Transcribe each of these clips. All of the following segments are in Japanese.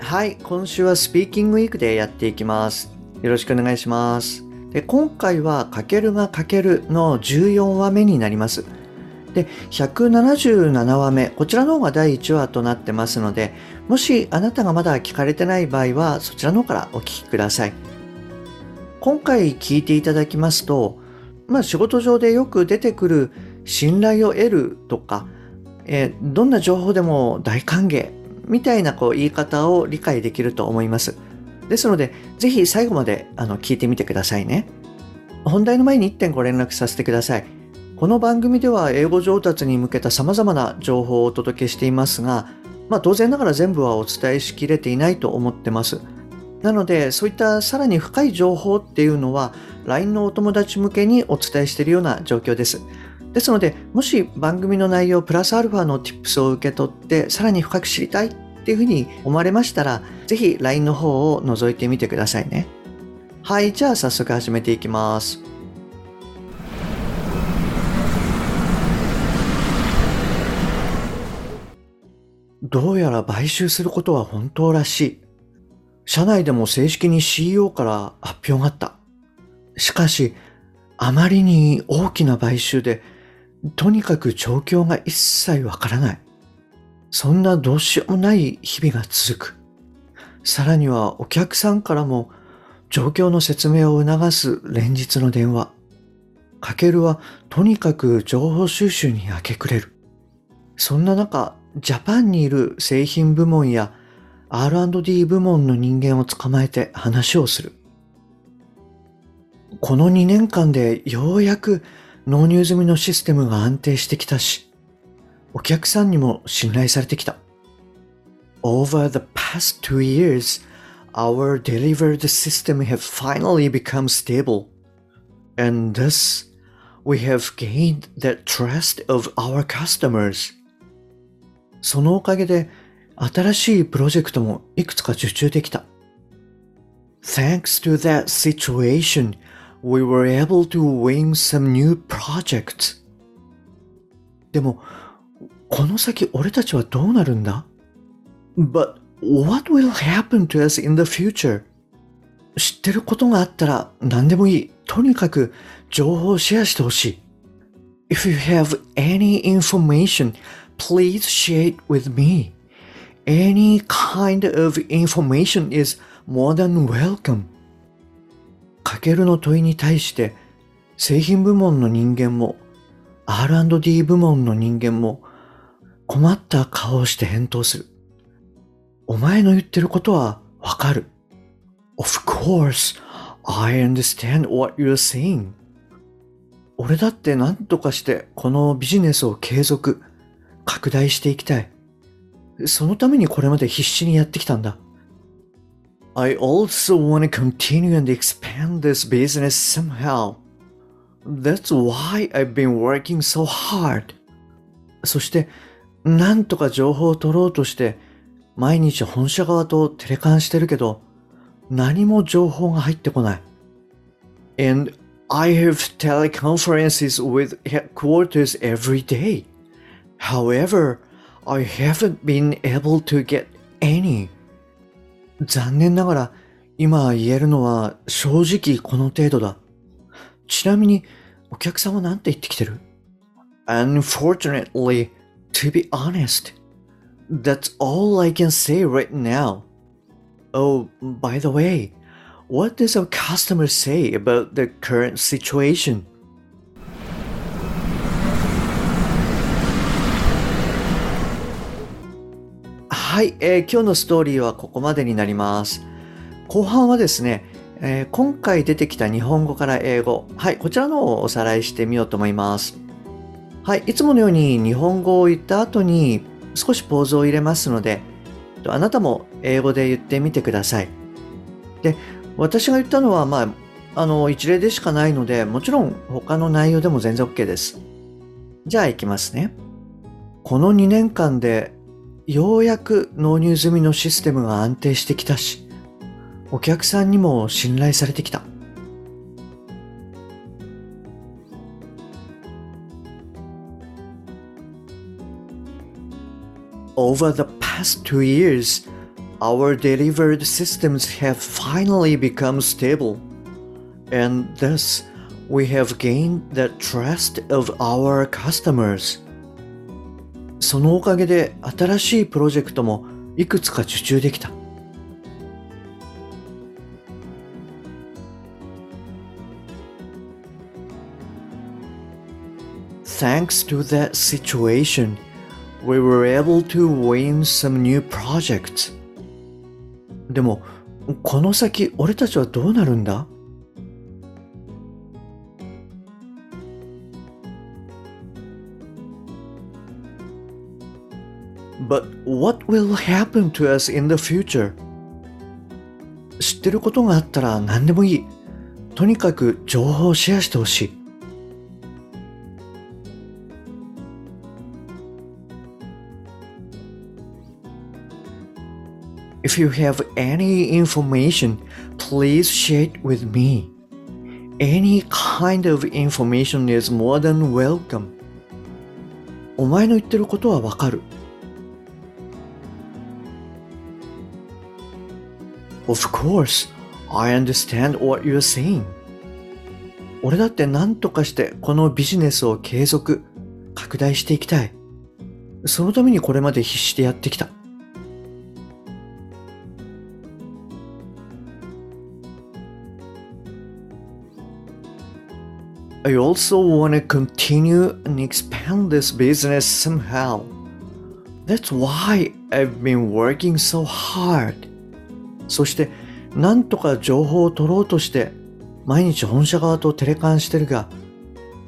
はい今週はスピーキングウィークでやっていきます。よろしくお願いします。で今回は「かけるがかける」の14話目になります。で177話目こちらの方が第1話となってますのでもしあなたがまだ聞かれてない場合はそちらの方からお聞きください。今回聞いていただきますとまあ仕事上でよく出てくる信頼を得るとか、え、どんな情報でも大歓迎みたいなこう言い方を理解できると思います。ですので、ぜひ最後まであの聞いてみてくださいね。本題の前に1点ご連絡させてください。この番組では英語上達に向けた様々な情報をお届けしていますが、まあ当然ながら全部はお伝えしきれていないと思ってます。なので、そういったさらに深い情報っていうのは LINE のお友達向けにお伝えしているような状況です。ですので、もし番組の内容プラスアルファの tips を受け取ってさらに深く知りたいっていうふうに思われましたら、ぜひ LINE の方を覗いてみてくださいね。はい、じゃあ早速始めていきます。どうやら買収することは本当らしい。社内でも正式に CEO から発表があった。しかし、あまりに大きな買収でとにかく状況が一切わからない。そんなどうしようもない日々が続く。さらにはお客さんからも状況の説明を促す連日の電話。かけるはとにかく情報収集に明け暮れる。そんな中、ジャパンにいる製品部門や R&D 部門の人間を捕まえて話をする。この2年間でようやく納入済みのシステムが安定してきたし、お客さんにも信頼されてきた。Over the past two years, our delivered system have finally become stable. And thus, we have gained the trust of our customers. そのおかげで新しいプロジェクトもいくつか受注できた。Thanks to that situation, we were able to win some new projects. でも、この先俺たちはどうなるんだ ?But what will happen to us in the future? 知ってることがあったら何でもいい。とにかく情報をシェアしてほしい。If you have any information, please share it with me. Any kind of information is more than welcome. かけるの問いに対して製品部門の人間も R&D 部門の人間も困った顔をして返答する。お前の言ってることはわかる。Of course, I understand what you're saying. 俺だって何とかしてこのビジネスを継続、拡大していきたい。そのためにこれまで必死にやってきたんだ。I also want to continue and expand this business somehow. That's why I've been working so hard. そして、なんとか情報を取ろうとして、毎日本社側とテレカンしてるけど、何も情報が入ってこない。And I have teleconferences with headquarters every day. However, I haven't been able to get any. 残念ながら今言えるのは正直この程度だ。ちなみにお客さんは何て言ってきてる ?Unfortunately, to be honest, that's all I can say right now. Oh, by the way, what does our customer say about the current situation? はい、えー、今日のストーリーはここまでになります。後半はですね、えー、今回出てきた日本語から英語、はい、こちらのをおさらいしてみようと思います。はい、いつものように日本語を言った後に少しポーズを入れますので、あなたも英語で言ってみてください。で、私が言ったのは、まあ、あの、一例でしかないので、もちろん他の内容でも全然 OK です。じゃあ行きますね。この2年間でようやく納入済みのシステムが安定してきたし、お客さんにも信頼されてきた。Over the past two years, our delivered systems have finally become stable, and thus we have gained the trust of our customers. そのおかげで新しいプロジェクトもいくつか受注できた。Thanks to that situation, we were able to win some new projects. でも、この先俺たちはどうなるんだ But what will happen to us in the future? 知ってることがあったら何でもいい。とにかく情報をシェアしてほしい。If you have any information, please share it with me. Any kind of information is more than welcome. お前の言ってることはわかる。Of course, I understand what you're saying. 俺だって何とかしてこのビジネスを継続、拡大していきたい。そのためにこれまで必死でやってきた。I also want to continue and expand this business somehow. That's why I've been working so hard. そしてなんとか情報を取ろうとして毎日本社側とテレカンしてるが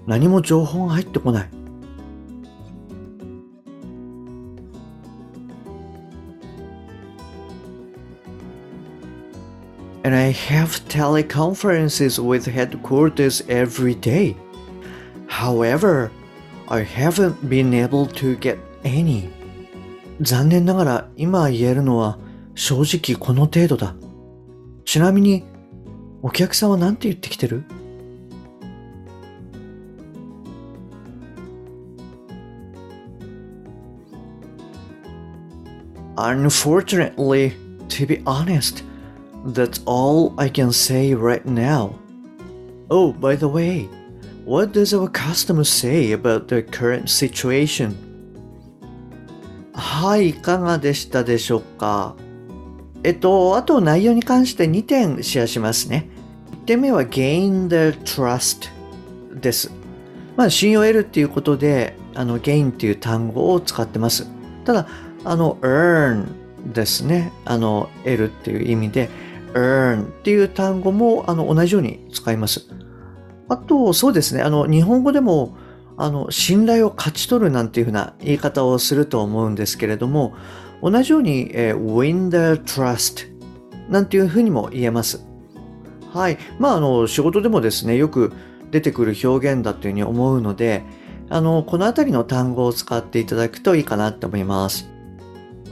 何も情報が入ってこない。And I have teleconferences with headquarters every day. However, I haven't been able to get any. 残念ながら今言えるのは正直この程度だ。ちなみに、お客さんは何て言ってきてる Unfortunately, to be honest, that's all I can say right now. Oh, by the way, what does our customer say about the current situation? はい、いかがでしたでしょうかえっと、あと内容に関して2点シェアしますね。1点目は gain the trust です。まあ、信用を得るっていうことで、あの、gain っていう単語を使ってます。ただ、あの、earn ですね。あの、得るっていう意味で、earn っていう単語も、あの、同じように使います。あと、そうですね。あの、日本語でも、あの、信頼を勝ち取るなんていうふうな言い方をすると思うんですけれども、同じように、えー、win the trust なんていうふうにも言えます。はい。まあ、あの、仕事でもですね、よく出てくる表現だというふうに思うので、あの、このあたりの単語を使っていただくといいかなと思います。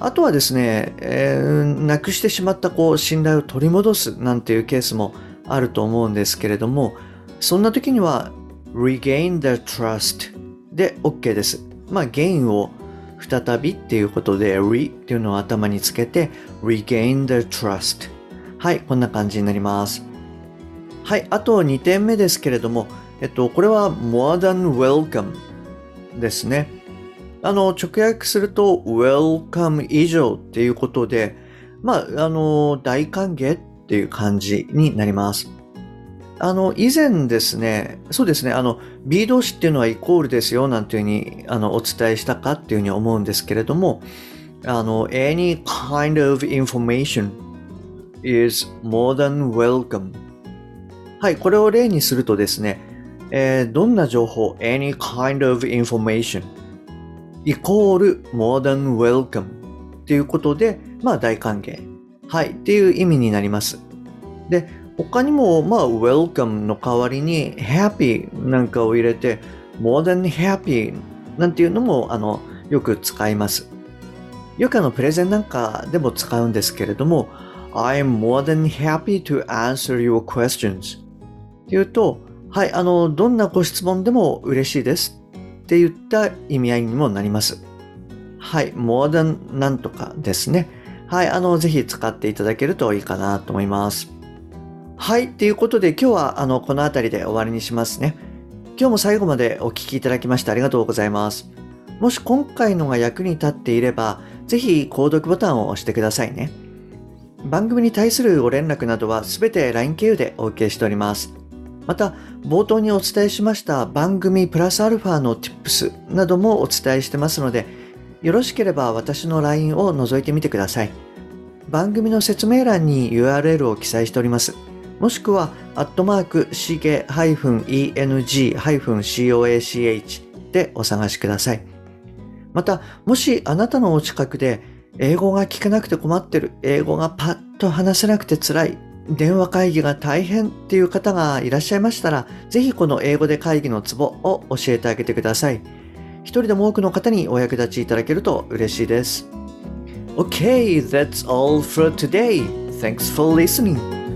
あとはですね、えー、なくしてしまったこう信頼を取り戻すなんていうケースもあると思うんですけれども、そんな時には regain the trust で OK です。まあ、gain を再びっていうことで re っていうのを頭につけて regain the trust はいこんな感じになります。はいあと2点目ですけれどもえっとこれは more than welcome ですね。あの直訳すると welcome 以上っていうことでまああの大歓迎っていう感じになります。あの、以前ですね、そうですね、あの、B 動詞っていうのはイコールですよ、なんていうふうに、あの、お伝えしたかっていうふうに思うんですけれども、あの、any kind of information is more than welcome. はい、これを例にするとですね、えー、どんな情報 any kind of information イコール more than welcome っていうことで、まあ大歓迎。はい、っていう意味になります。で、他にも、まあ、welcome の代わりに happy なんかを入れて、more than happy なんていうのも、あの、よく使います。よくあの、プレゼンなんかでも使うんですけれども、I'm more than happy to answer your questions っていうと、はい、あの、どんなご質問でも嬉しいですって言った意味合いにもなります。はい、more than なんとかですね。はい、あの、ぜひ使っていただけるといいかなと思います。はい、ということで今日はあの、この辺りで終わりにしますね。今日も最後までお聴きいただきましてありがとうございます。もし今回のが役に立っていれば、ぜひ購読ボタンを押してくださいね。番組に対するご連絡などはすべて LINE 経由でお受けしております。また、冒頭にお伝えしました番組プラスアルファの Tips などもお伝えしてますので、よろしければ私の LINE を覗いてみてください。番組の説明欄に URL を記載しております。もしくは、アットマーク、しげ -eng-coach でお探しください。また、もしあなたのお近くで英語が聞けなくて困ってる、英語がパッと話せなくて辛い、電話会議が大変っていう方がいらっしゃいましたら、ぜひこの英語で会議のツボを教えてあげてください。一人でも多くの方にお役立ちいただけると嬉しいです。Okay, that's all for today. Thanks for listening.